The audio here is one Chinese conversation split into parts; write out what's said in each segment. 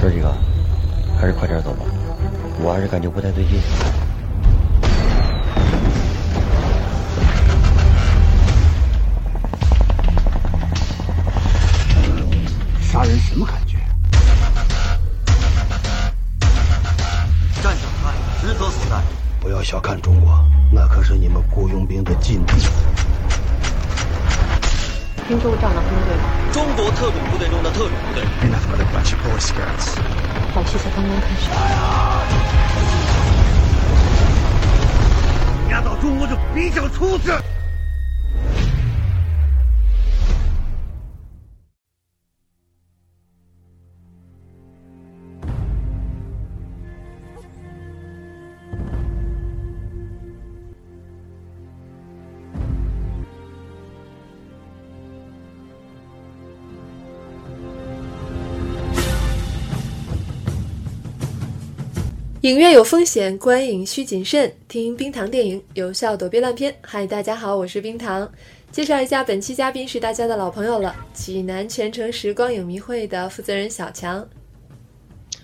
哥几个，还是快点走吧，我还是感觉不太对劲。杀人什么感觉？战场上职责所在。不要小看中国，那可是你们雇佣兵的禁地。滨州这样的军队吗？中国特种部队中的特种部队。Enough of a bunch of Boy Scouts。好戏才刚刚开始。压倒中国就比较出子。影院有风险，观影需谨慎。听冰糖电影，有效躲避烂片。嗨，大家好，我是冰糖。介绍一下，本期嘉宾是大家的老朋友了，济南全程时光影迷会的负责人小强。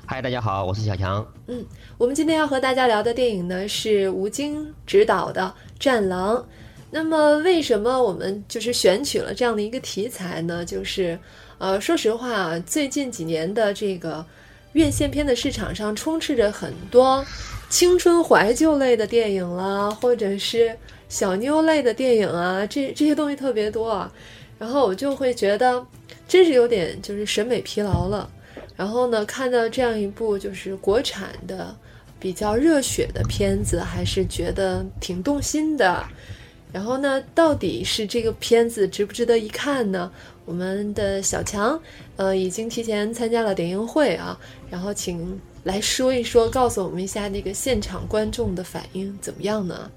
嗨，大家好，我是小强。嗯，我们今天要和大家聊的电影呢是吴京执导的《战狼》。那么，为什么我们就是选取了这样的一个题材呢？就是，呃，说实话，最近几年的这个。院线片的市场上充斥着很多青春怀旧类的电影啦，或者是小妞类的电影啊，这这些东西特别多啊。然后我就会觉得，真是有点就是审美疲劳了。然后呢，看到这样一部就是国产的比较热血的片子，还是觉得挺动心的。然后呢，到底是这个片子值不值得一看呢？我们的小强，呃，已经提前参加了点映会啊。然后请来说一说，告诉我们一下那个现场观众的反应怎么样呢？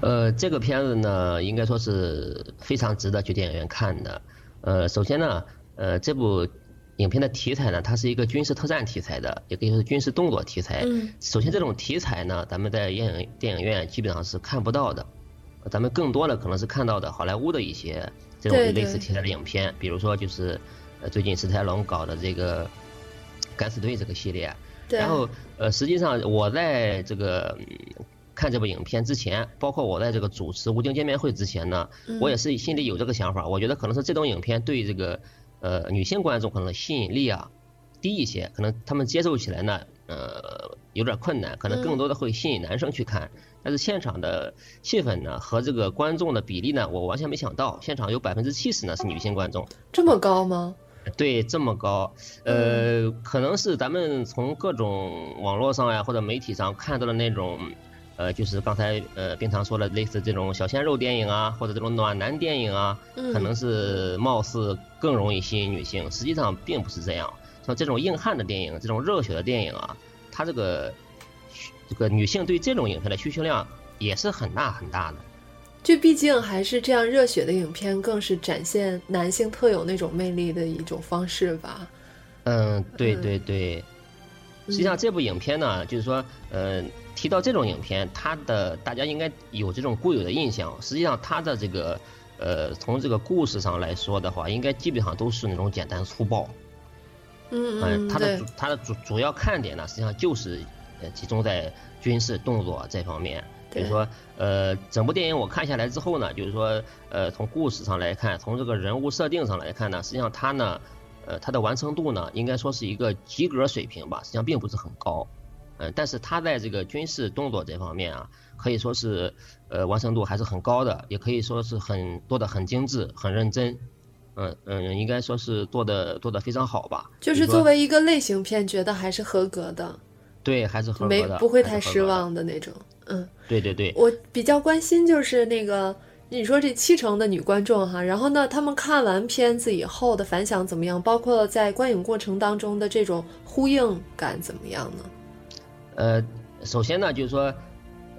呃，这个片子呢，应该说是非常值得去电影院看的。呃，首先呢，呃，这部影片的题材呢，它是一个军事特战题材的，也可以说是军事动作题材。嗯。首先，这种题材呢，咱们在电影电影院基本上是看不到的，咱们更多的可能是看到的好莱坞的一些这种类似题材的影片，比如说就是呃最近史泰龙搞的这个。敢死队这个系列，然后呃，实际上我在这个看这部影片之前，包括我在这个主持吴京见面会之前呢，我也是心里有这个想法，我觉得可能是这种影片对这个呃女性观众可能吸引力啊低一些，可能他们接受起来呢呃有点困难，可能更多的会吸引男生去看，但是现场的气氛呢和这个观众的比例呢，我完全没想到，现场有百分之七十呢是女性观众，这么高吗？对，这么高，呃，可能是咱们从各种网络上呀或者媒体上看到的那种，呃，就是刚才呃冰糖说的类似这种小鲜肉电影啊，或者这种暖男电影啊，可能是貌似更容易吸引女性，实际上并不是这样。像这种硬汉的电影，这种热血的电影啊，它这个这个女性对这种影片的需求量也是很大很大的。就毕竟还是这样，热血的影片更是展现男性特有那种魅力的一种方式吧。嗯，对对对。实际上这部影片呢，就是说，呃，提到这种影片，它的大家应该有这种固有的印象。实际上它的这个，呃，从这个故事上来说的话，应该基本上都是那种简单粗暴。嗯嗯。它的它的主主要看点呢，实际上就是呃集中在军事动作这方面。比如说，呃，整部电影我看下来之后呢，就是说，呃，从故事上来看，从这个人物设定上来看呢，实际上它呢，呃，它的完成度呢，应该说是一个及格水平吧，实际上并不是很高，嗯，但是它在这个军事动作这方面啊，可以说是，呃，完成度还是很高的，也可以说是很做的很精致、很认真，嗯嗯，应该说是做的做的非常好吧。就是作为一个类型片，觉得还是合格的。对，还是合格的，不会太失望的那种。嗯，对对对，我比较关心就是那个你说这七成的女观众哈，然后呢，他们看完片子以后的反响怎么样？包括在观影过程当中的这种呼应感怎么样呢？呃，首先呢，就是说，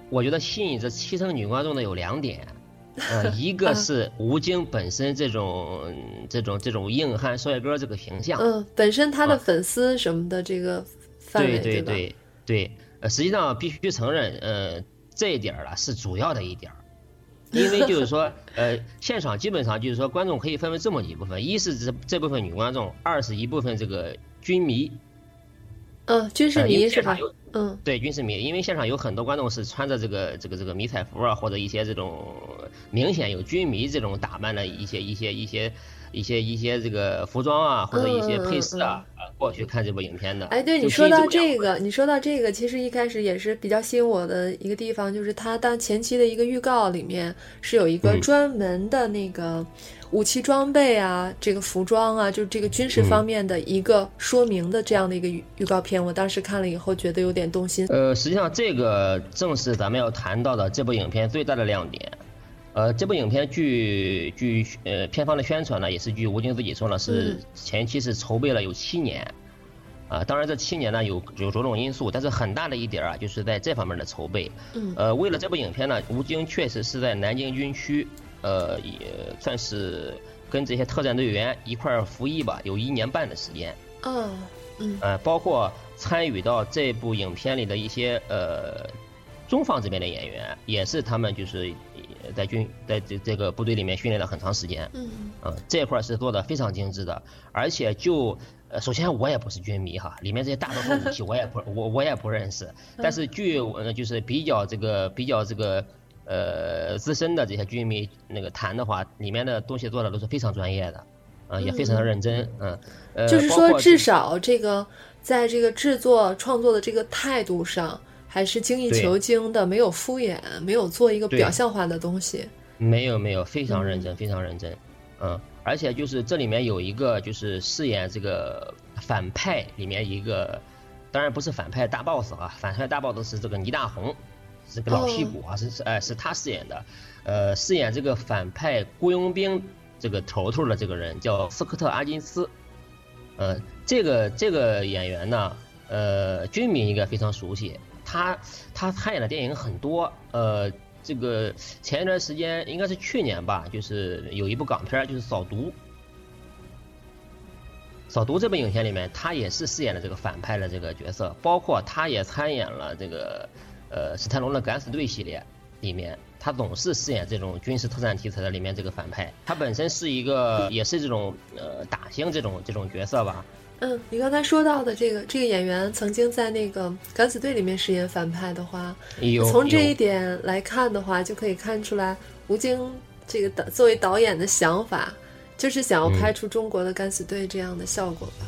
我觉得吸引这七成女观众的有两点，呃，一个是吴京本身这种这种这种硬汉帅哥这个形象，嗯，本身他的粉丝什么的这个范围对对对对。实际上必须承认，呃，这一点儿啊是主要的一点儿，因为就是说，呃，现场基本上就是说，观众可以分为这么几部分：一是这这部分女观众，二是一部分这个军迷，嗯，军事迷是吧？嗯对军事迷，因为现场有很多观众是穿着这个这个这个迷彩服啊，或者一些这种明显有军迷这种打扮的一些一些一些一些一些这个服装啊，或者一些配饰啊，啊过去看这部影片的。哎，对你说到这这个，你说到这个，其实一开始也是比较吸引我的一个地方，就是它当前期的一个预告里面是有一个嗯专门的那个武器装备啊，这个服装啊，就是这个军事嗯方面的一个说明的这样的一个预预告片。我当时看了以后觉得有点动心。呃，实际上这个正是咱们要谈到的这部影片最大的亮点。呃，这部影片据据呃片方的宣传呢，也是据吴京自己说呢，是嗯前期是筹备了有七年。啊、当然这七年呢有有种种因素，但是很大的一点啊，就是在这方面的筹备。嗯呃，为了这部影片呢，吴京确实是在南京军区，呃，也算是跟这些特战队员一块儿服役吧，有一年半的时间。哦，嗯呃，包括参与到这部影片里的一些呃中方这边的演员，也是他们就是呃在军在这这个部队里面训练了很长时间，嗯呃，这块儿是做的非常精致的，而且就呃首先我也不是军迷哈，里面这些大多数武器我也不我我也不认识，但是据呃就是比较这个比较这个。呃，资深的这些军迷那个谈的话，里面的东西做的都是非常专业的，啊、也非常的认真，嗯，呃，就是说至少这个在这个制作创作的这个态度上，还是精益求精的，没有敷衍，没有做一个表象化的东西。没有没有，非常认真，非常认真，嗯，而且就是这里面有一个就是饰演这个反派里面一个，当然不是反派大 boss 啊，反派大 boss 是这个倪大红，这个老戏骨啊，是是哎是他饰演的，呃，饰演这个反派雇佣兵这个头头的这个人叫斯科特阿金斯，呃，这个这个演员呢，呃，军迷应该非常熟悉，他他参演的电影很多，呃，这个前一段时间应该是去年吧，就是有一部港片就是《扫毒》，《扫毒》这部影片里面，他也是饰演了这个反派的这个角色，包括他也参演了这个呃史泰龙的《敢死队》系列里面，他总是饰演这种军事特战题材的里面这个反派，他本身是一个也是这种呃打星这种这种角色吧，嗯，你刚才说到的这个这个演员曾经在那个《敢死队》里面饰演反派的话，从这一点来看的话，就可以看出来吴京这个导作为导演的想法，就是想要拍出中国的《敢死队》这样的效果吧。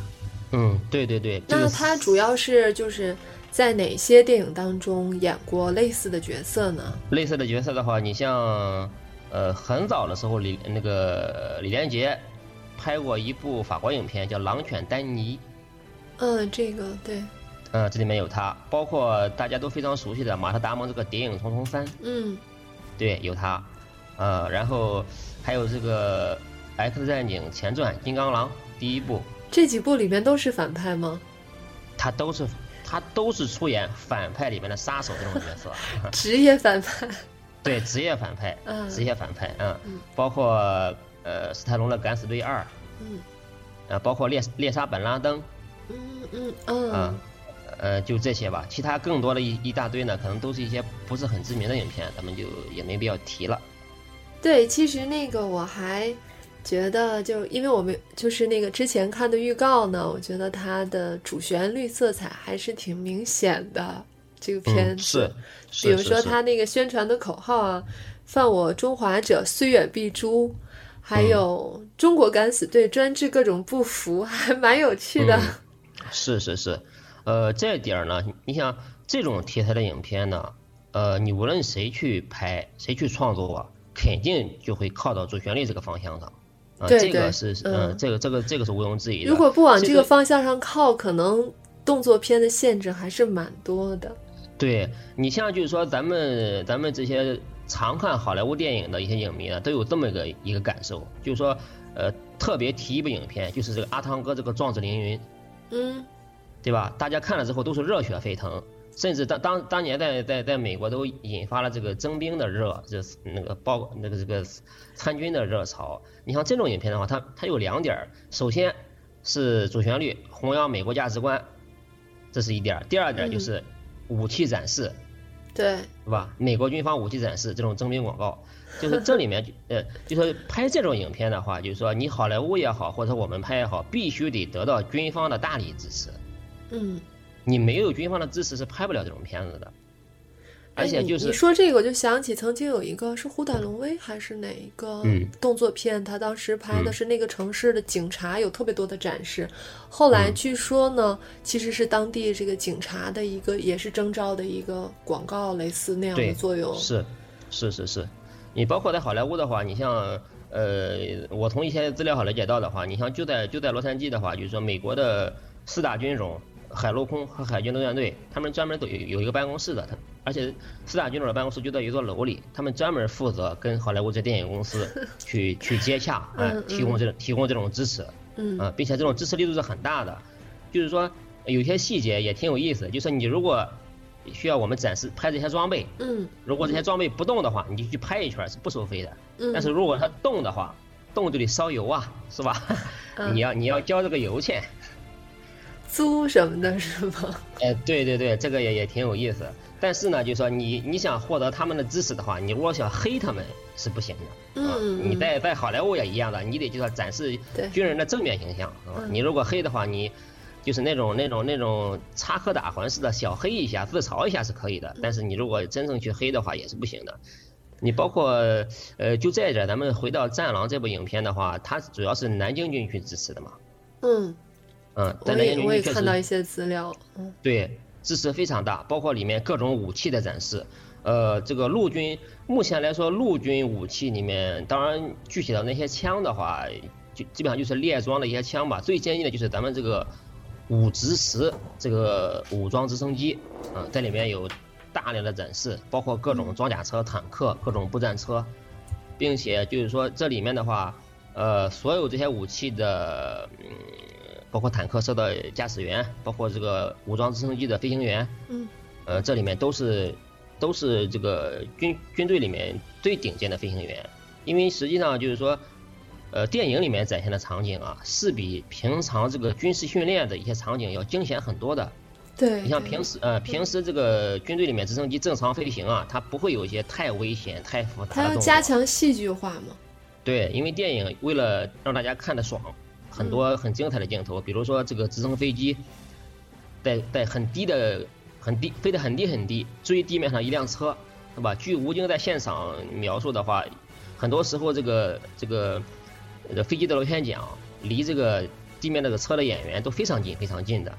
嗯，对对对，那他主要是就是在哪些电影当中演过类似的角色呢？类似的角色的话，你像呃很早的时候李那个李连杰拍过一部法国影片叫《狼犬丹尼》，嗯，这个对，嗯，这里面有他，包括大家都非常熟悉的马特·达蒙这个《谍影重重三》，嗯。对，有他，呃，然后还有这个《X 战警前传：金刚狼》第一部，这几部里面都是反派吗？他都是他都是出演反派里面的杀手这种角色，职业反派。对，职业反派，嗯。职业反派，嗯，嗯。包括呃史泰龙的《敢死队二》，嗯。啊，包括猎猎杀本拉登，嗯嗯嗯。啊，呃，就这些吧。其他更多的一一大堆呢，可能都是一些不是很知名的影片，咱们就也没必要提了。对，其实那个我还觉得，就因为我们就是那个之前看的预告呢，我觉得它的主旋律色彩还是挺明显的。这个片子，嗯是，是比如说是它那个宣传的口号啊，“犯我中华者，虽远必诛”，还嗯有“中国敢死队专治各种不服”，还蛮有趣的。嗯是是是，呃，这点儿呢，你想这种题材的影片呢，呃，你无论谁去拍，谁去创作，肯定就会靠到主旋律这个方向上。啊、这个是，呃嗯，这个这个这个是毋庸置疑的。如果不往这这个个方向上靠，可能动作片的限制还是蛮多的。对你像就是说咱们咱们这些常看好莱坞电影的一些影迷呢，都有这么一个一个感受，就是说，呃，特别提一部影片，就是这个阿汤哥这个壮志凌云，嗯对吧？大家看了之后都是热血沸腾，甚至当当当年在在在美国都引发了这个征兵的热，就是那个报那个这个参军的热潮。你像这种影片的话，它它有两点儿，首先是主旋律弘扬美国价值观，这是一点；第二点就是武器展示。对，是吧？美国军方武器展示这种征兵广告，就是这里面呃，就说拍这种影片的话，就是说你好莱坞也好，或者我们拍也好，必须得得到军方的大力支持。嗯你没有军方的支持是拍不了这种片子的。而且就是你说这个，我就想起曾经有一个是《虎胆龙威》还是哪一个动作片，他当时拍的是那个城市的警察有特别多的展示。后来据说呢，其实是当地这个警察的一个也是征召的一个广告，类似那样的作用。是，是是是。你包括在好莱坞的话，你像呃，我从一些资料上了解到的话，你像就在就在洛杉矶的话，就是说美国的四大军种。海陆空和海军陆战队，他们专门都有有一个办公室的，他而且四大军种的办公室就在一座楼里，他们专门负责跟好莱坞这电影公司 去去接洽，啊，提供这种提供这种支持，嗯，啊，并且这种支持力度是很大的，就是说有些细节也挺有意思，就是你如果需要我们展示拍这些装备，嗯，如果这些装备不动的话，你就去拍一圈是不收费的，嗯，但是如果它动的话，动就得烧油啊，是吧？你要你要交这个油钱。租什么的是吗？哎，对对对，这个也也挺有意思。但是呢，就是说你你想获得他们的支持的话，你如果想黑他们是不行的。嗯你在在好莱坞也一样的，你得就说展示军人的正面形象啊。你如果黑的话，你就是那种那种那种插科打诨似的，小黑一下自嘲一下是可以的。但是你如果真正去黑的话，也是不行的。你包括呃，就这一点，咱们回到《战狼》这部影片的话，它主要是南京军区支持的嘛。嗯。嗯，我也我也看到一些资料，嗯，对，支持非常大，包括里面各种武器的展示。呃，这个陆军目前来说，陆军武器里面，当然具体的那些枪的话，就基本上就是列装的一些枪吧。最先进的就是咱们这个武直十这个武装直升机，啊，在里面有大量的展示，包括各种装甲车、坦克、各种步战车，并且就是说这里面的话，呃，所有这些武器的，嗯。包括坦克车的驾驶员，包括这个武装直升机的飞行员，嗯，呃，这里面都是都是这个军军队里面最顶尖的飞行员，因为实际上就是说，呃，电影里面展现的场景啊，是比平常这个军事训练的一些场景要惊险很多的。对，你像平时呃平时这个军队里面直升机正常飞行啊，它不会有一些太危险、太复杂的。它要加强戏剧化嘛？对，因为电影为了让大家看得爽。很多很精彩的镜头，比如说这个直升飞机，在在很低的、很低飞得很低很低，追地面上一辆车，是吧？据吴京在现场描述的话，很多时候这个这个飞机的螺旋桨离这个地面那个车的演员都非常近、非常近的。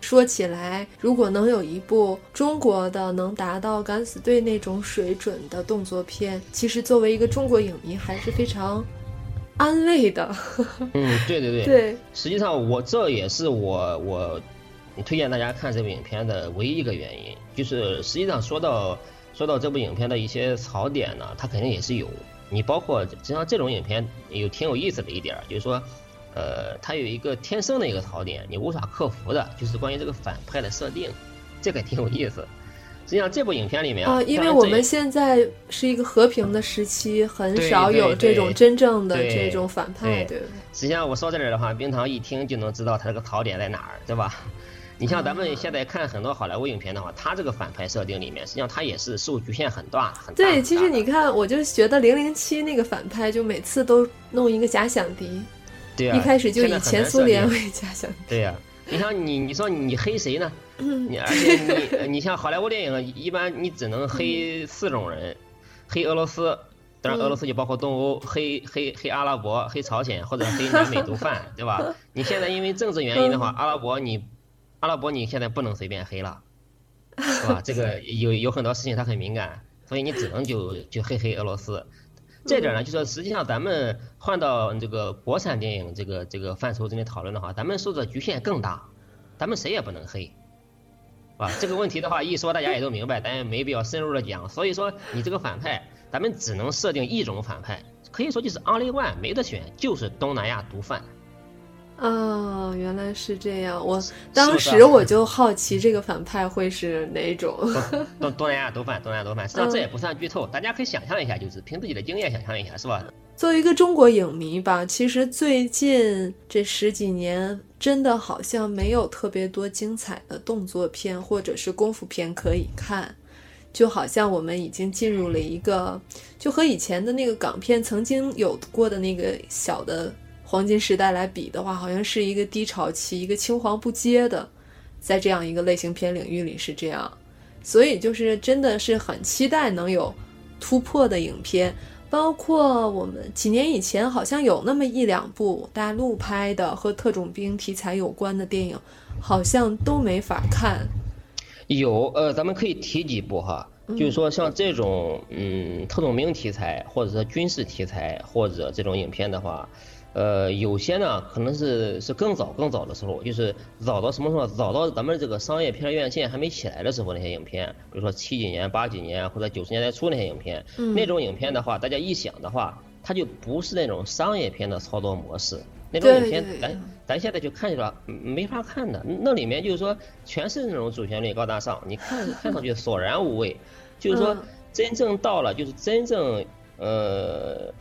说起来，如果能有一部中国的能达到敢死队那种水准的动作片，其实作为一个中国影迷还是非常。安慰的，嗯，对对对，对，实际上我这也是我我推荐大家看这部影片的唯一一个原因，就是实际上说到说到这部影片的一些槽点呢，它肯定也是有，你包括实际上这种影片有挺有意思的一点，就是说，呃，它有一个天生的一个槽点，你无法克服的，就是关于这个反派的设定，这个挺有意思。实际上，这部影片里面啊，因为我们现在是一个和平的时期，很少有这种真正的这种反派，对。实际上，我说这里的话，冰糖一听就能知道他这个槽点在哪儿，对吧？你像咱们现在看很多好莱坞影片的话，他这个反派设定里面，实际上他也是受局限很大很大。对，其实你看，我就觉得零零七那个反派，就每次都弄一个假想敌，对呀，一开始就以前苏联为假想敌，对呀。你像你，你说你黑谁呢？你而且你，你像好莱坞电影，一般你只能黑四种人，黑俄罗斯，当然俄罗斯就包括东欧，黑黑黑阿拉伯，黑朝鲜或者黑南美 毒贩，对吧？你现在因为政治原因的话，阿拉伯你，阿拉伯你现在不能随便黑了，是吧？这个 有有很多事情他很敏感，所以你只能就就黑黑俄罗斯。这点呢，就说实际上咱们换到这个国产电影这个这个范畴之内讨论的话，咱们受的局限更大，咱们谁也不能黑，啊，这个问题的话一说大家也都明白，咱也没必要深入的讲。所以说你这个反派，咱们只能设定一种反派，可以说就是 only one，没得选，就是东南亚毒贩。哦，原来是这样。我当时我就好奇这个反派会是哪种。东东南亚毒贩，东南亚毒贩，实际上这也不算剧透，大家可以想象一下，就是凭自己的经验想象一下，是吧？作为一个中国影迷吧，其实最近这十几年真的好像没有特别多精彩的动作片或者是功夫片可以看，就好像我们已经进入了一个，就和以前的那个港片曾经有过的那个小的。黄金时代来比的话，好像是一个低潮期，一个青黄不接的在这样一个类型片领域里是这样，所以就是真的是很期待能有突破的影片。包括我们几年以前好像有那么一两部大陆拍的和特种兵题材有关的电影，好像都没法看。有，呃，咱们可以提几部哈，就是说像这种嗯特种兵题材，或者说军事题材，或者这种影片的话。呃，有些呢可能是是更早更早的时候，就是早到什么时候？早到咱们这个商业片院线还没起来的时候，那些影片，比如说七几年、八几年或者九十年代初那些影片，那种影片的话，大家一想的话，它就不是那种商业片的操作模式。那种影片，咱咱现在就看起来没法看的。那里面就是说全是那种主旋律高大上，你看看上去索然无味。就是说真正到了，就是真正呃。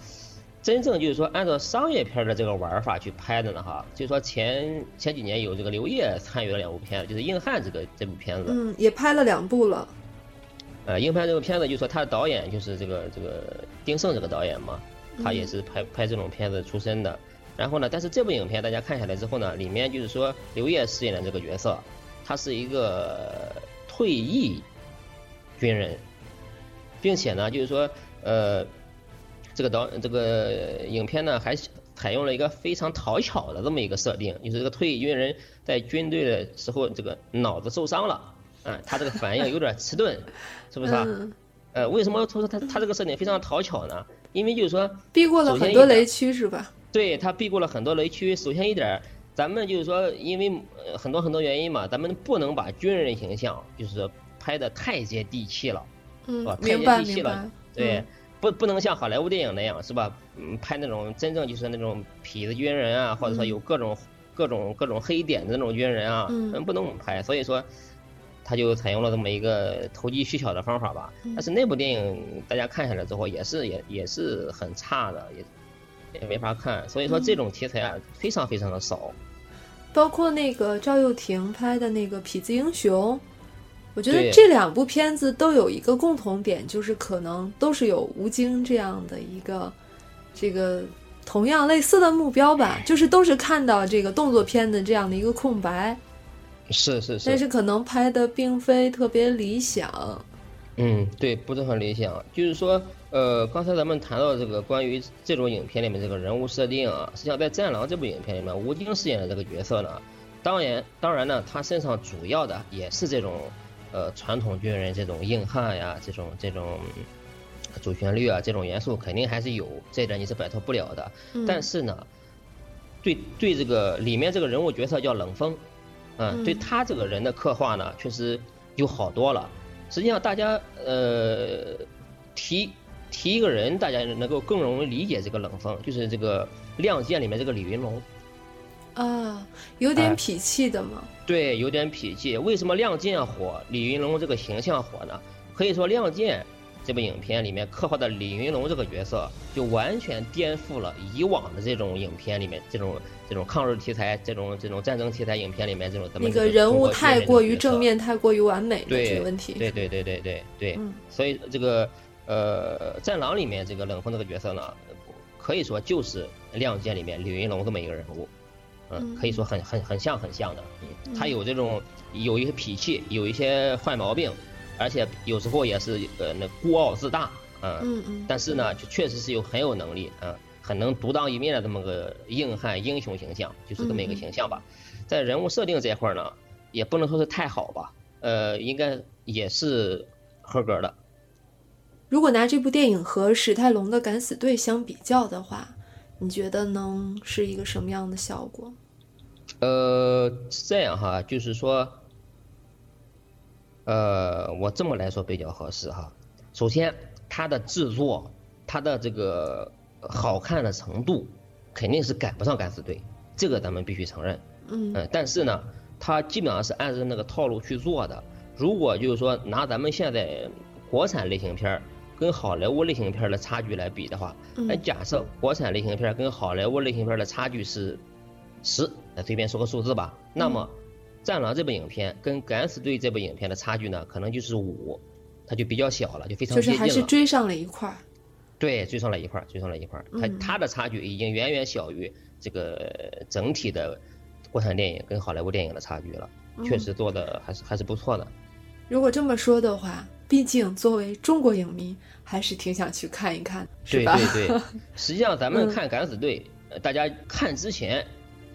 真正就是说，按照商业片的这个玩法去拍的呢，哈，就是说前前几年有这个刘烨参与了两部片子，就是《硬汉》这个这部片子，嗯，也拍了两部了。呃，《硬汉》这部片子，就是说他的导演就是这个这个丁晟这个导演嘛，他也是拍拍这种片子出身的。然后呢，但是这部影片大家看下来之后呢，里面就是说刘烨饰演的这个角色，他是一个退役军人，并且呢，就是说呃。这个导这个影片呢，还采用了一个非常讨巧的这么一个设定，就是这个退役军人在军队的时候，这个脑子受伤了，嗯，他这个反应有点迟钝，是不是啊？呃，为什么说他他这个设定非常讨巧呢？因为就是说避过了很多雷区，是吧？对他避过了很多雷区。首先一点，咱们就是说，因为很多很多原因嘛，咱们不能把军人形象就是拍的太接地气了，嗯，太接地气了，对。不不能像好莱坞电影那样是吧？嗯，拍那种真正就是那种痞子军人啊，或者说有各种各种各种黑点的那种军人啊，嗯，不能拍。所以说，他就采用了这么一个投机取巧的方法吧。但是那部电影大家看下来之后，也是也也是很差的，也也没法看。所以说这种题材啊，非常非常的少。包括那个赵又廷拍的那个《痞子英雄》。我觉得这两部片子都有一个共同点，就是可能都是有吴京这样的一个这个同样类似的目标吧，就是都是看到这个动作片的这样的一个空白。是是是。但是可能拍的并非特别理想。嗯，对，不是很理想。就是说，呃，刚才咱们谈到这个关于这种影片里面这个人物设定啊，实际上在《战狼》这部影片里面，吴京饰演的这个角色呢，当然当然呢，他身上主要的也是这种。呃，传统军人这种硬汉呀，这种这种主旋律啊，这种元素肯定还是有，这点你是摆脱不了的。但是呢，对对这个里面这个人物角色叫冷锋，嗯，对他这个人的刻画呢，确实有好多了。实际上，大家呃提提一个人，大家能够更容易理解这个冷风，就是这个《亮剑》里面这个李云龙。啊，有点痞气的嘛。对，有点痞气。为什么《亮剑》火，李云龙这个形象火呢？可以说，《亮剑》这部影片里面刻画的李云龙这个角色，就完全颠覆了以往的这种影片里面这种这种抗日题材、这种这种战争题材影片里面这种那个人物太过于正面、太过于完美的这个问题。对对对对对对。所以这个呃，《战狼》里面这个冷锋这个角色呢，可以说就是《亮剑》里面李云龙这么一个人物。嗯，可以说很很很像很像的，嗯，他有这种有一些脾气，有一些坏毛病，而且有时候也是呃那孤傲自大，嗯嗯，但是呢，就确实是有很有能力，嗯，很能独当一面的这么个硬汉英雄形象，就是这么一个形象吧。在人物设定这块呢，也不能说是太好吧，呃，应该也是合格的。如果拿这部电影和史泰龙的《敢死队》相比较的话。你觉得能是一个什么样的效果？呃，是这样哈，就是说，呃，我这么来说比较合适哈。首先，它的制作，它的这个好看的程度，肯定是赶不上《敢死队》，这个咱们必须承认。嗯。嗯，但是呢，它基本上是按照那个套路去做的。如果就是说拿咱们现在国产类型片儿。跟好莱坞类型片的差距来比的话，那假设国产类型片跟好莱坞类型片的差距是十，那随便说个数字吧。那么，《战狼》这部影片跟《敢死队》这部影片的差距呢，可能就是五，它就比较小了，就非常接近了。就是还是追上了一块儿。对，追上了一块儿，追上了一块儿。它它的差距已经远远小于这个整体的国产电影跟好莱坞电影的差距了。确实做的还是还是不错的。如果这么说的话，毕竟作为中国影迷，还是挺想去看一看，是对吧？对对，实际上咱们嗯看敢死队，呃大家看之前，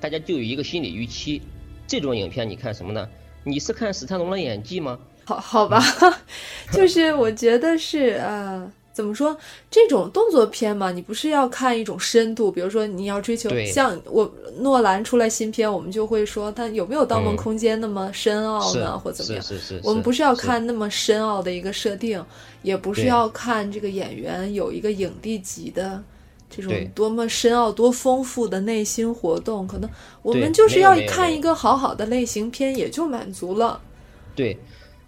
大家就有一个心理预期。这种影片你看什么呢？你是看史泰龙的演技吗？好好吧，就是我觉得是呃，怎么说这种动作片嘛，你不是要看一种深度，比如说你要追求像我诺兰出来新片，我们就会说他有没有《盗梦嗯空间》那么深奥是呢，或怎么样？是是是，我们不是要看那么深奥的一个设定，也不是要看这个演员有一个影帝级的这种多么深奥、多丰富的内心活动，可能我们就是要看一个好好的类型片也就满足了。对，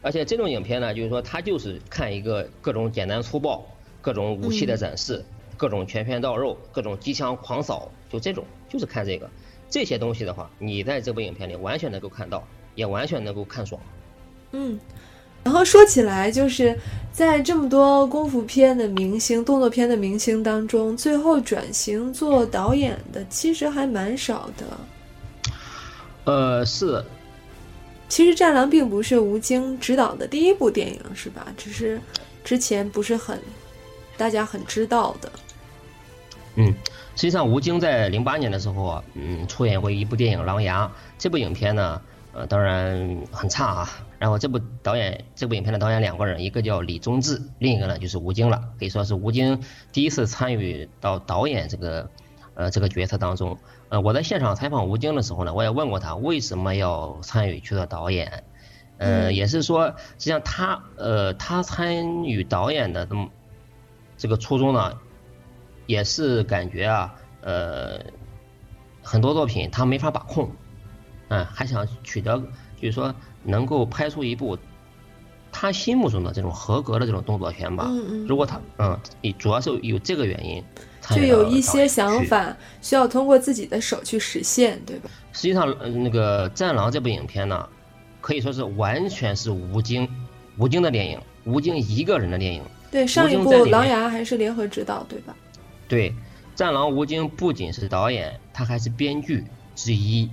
而且这种影片呢，就是说它就是看一个各种简单粗暴、各种武器的展示、各种拳拳到肉、各种机枪狂扫，就这种，就是看这个这些东西的话，你在这部影片里完全能够看到，也完全能够看爽。嗯，然后说起来，就是在这么多功夫片的明星、动作片的明星当中，最后转型做导演的其实还蛮少的。呃，是其实《战狼》并不是吴京执导的第一部电影，是吧？只是之前不是很大家很知道的。嗯，实际上吴京在零八年的时候啊，嗯，出演过一部电影《狼牙》。这部影片呢，呃，当然很差啊。然后这部导演，这部影片的导演两个人，一个叫李宗志，另一个呢就是吴京了。可以说是吴京第一次参与到导演这个，呃，这个角色当中。呃，我在现场采访吴京的时候呢，我也问过他为什么要参与去做导演。呃，也是说，实际上他，呃，他参与导演的这么这个初衷呢，也是感觉啊，呃，很多作品他没法把控，嗯，还想取得，就是说能够拍出一部他心目中的这种合格的这种动作片吧。嗯嗯如果他，嗯，你主要是有这个原因，就有一些。想法需要通过自己的手去实现，对吧？实际上，呃那个《战狼》这部影片呢，可以说是完全是吴京，吴京的电影，吴京一个人的电影。对，上一部《狼牙》还是联合执导，对吧？对，《战狼》吴京不仅是导演，他还是编剧之一，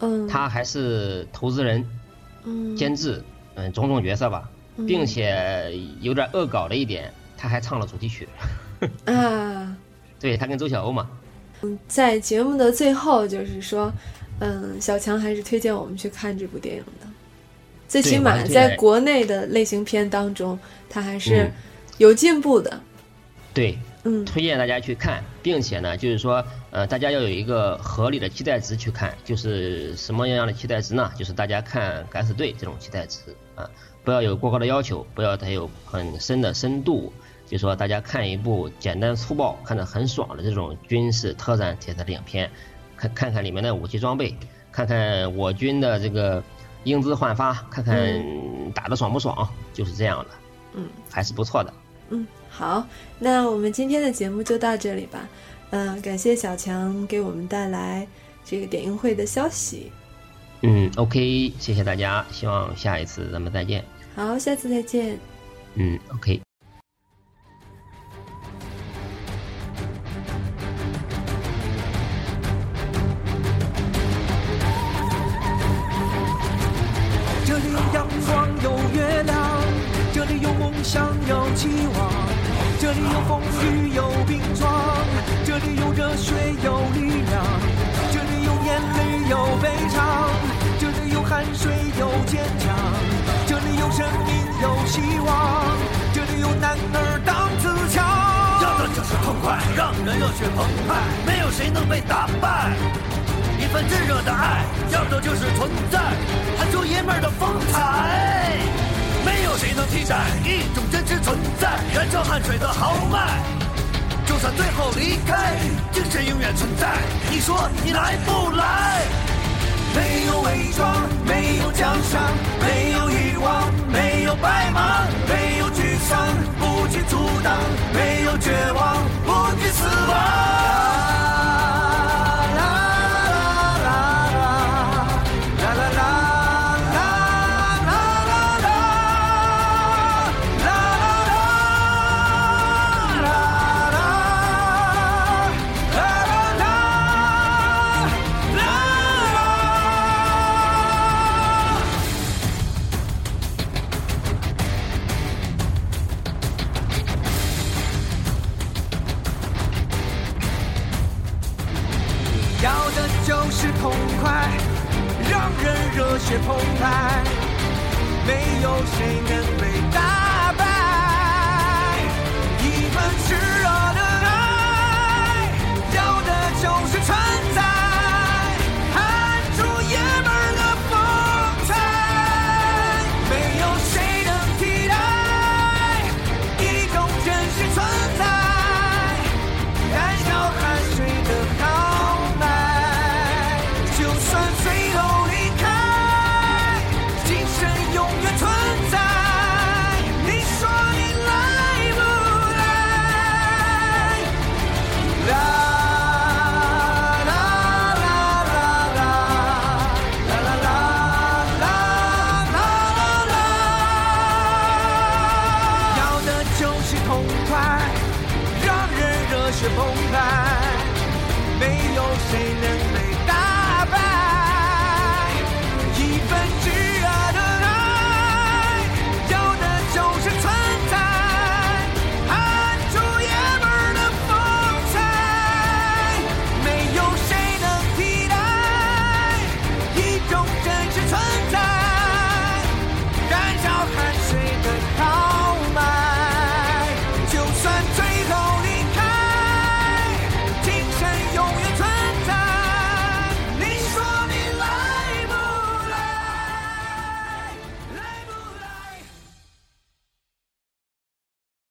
嗯，他还是投资人、嗯监制，嗯，种种角色吧，嗯并且有点恶搞的一点，他还唱了主题曲。啊，对他跟周晓鸥嘛，嗯在节目的最后，就是说，嗯，小强还是推荐我们去看这部电影的。最起码在国内的类型片当中，他还是嗯有进步的。对，嗯推荐大家去看，并且呢，就是说，呃，大家要有一个合理的期待值去看，就是什么样的期待值呢？就是大家看《敢死队》这种期待值啊，不要有过高的要求，不要太有很深的深度。就说大家看一部简单粗暴、看着很爽的这种军事特战题材的影片，看看看里面的武器装备，看看我军的这个英姿焕发，看看打的爽不爽，就是这样的，嗯，还是不错的。嗯，好，那我们今天的节目就到这里吧。嗯、感谢小强给我们带来这个点映会的消息。嗯，OK，谢谢大家，希望下一次咱们再见。好，下次再见。嗯，OK。这里有阳光，有月亮，这里有梦想，有期望，这里有风雨，有冰霜，这里有热血，有力量，这里有眼泪，有悲伤，这里有汗水，有坚强，这里有生命，有希望，这里有男儿当自强。要的就是痛快，让人热血澎湃，没有谁能被打败。一份炙热的爱，要的就是存在，喊出爷们的风采。没有谁能替代一种真实存在，燃烧汗水的豪迈。就算最后离开，精神永远存在。你说你来不来？没有伪装，没有奖赏，没有欲望，没有白马，没有沮丧，不去阻挡，没有绝望，不惧死亡。要的就是痛快让人热血澎湃没有谁能被打败一份炽热 say no.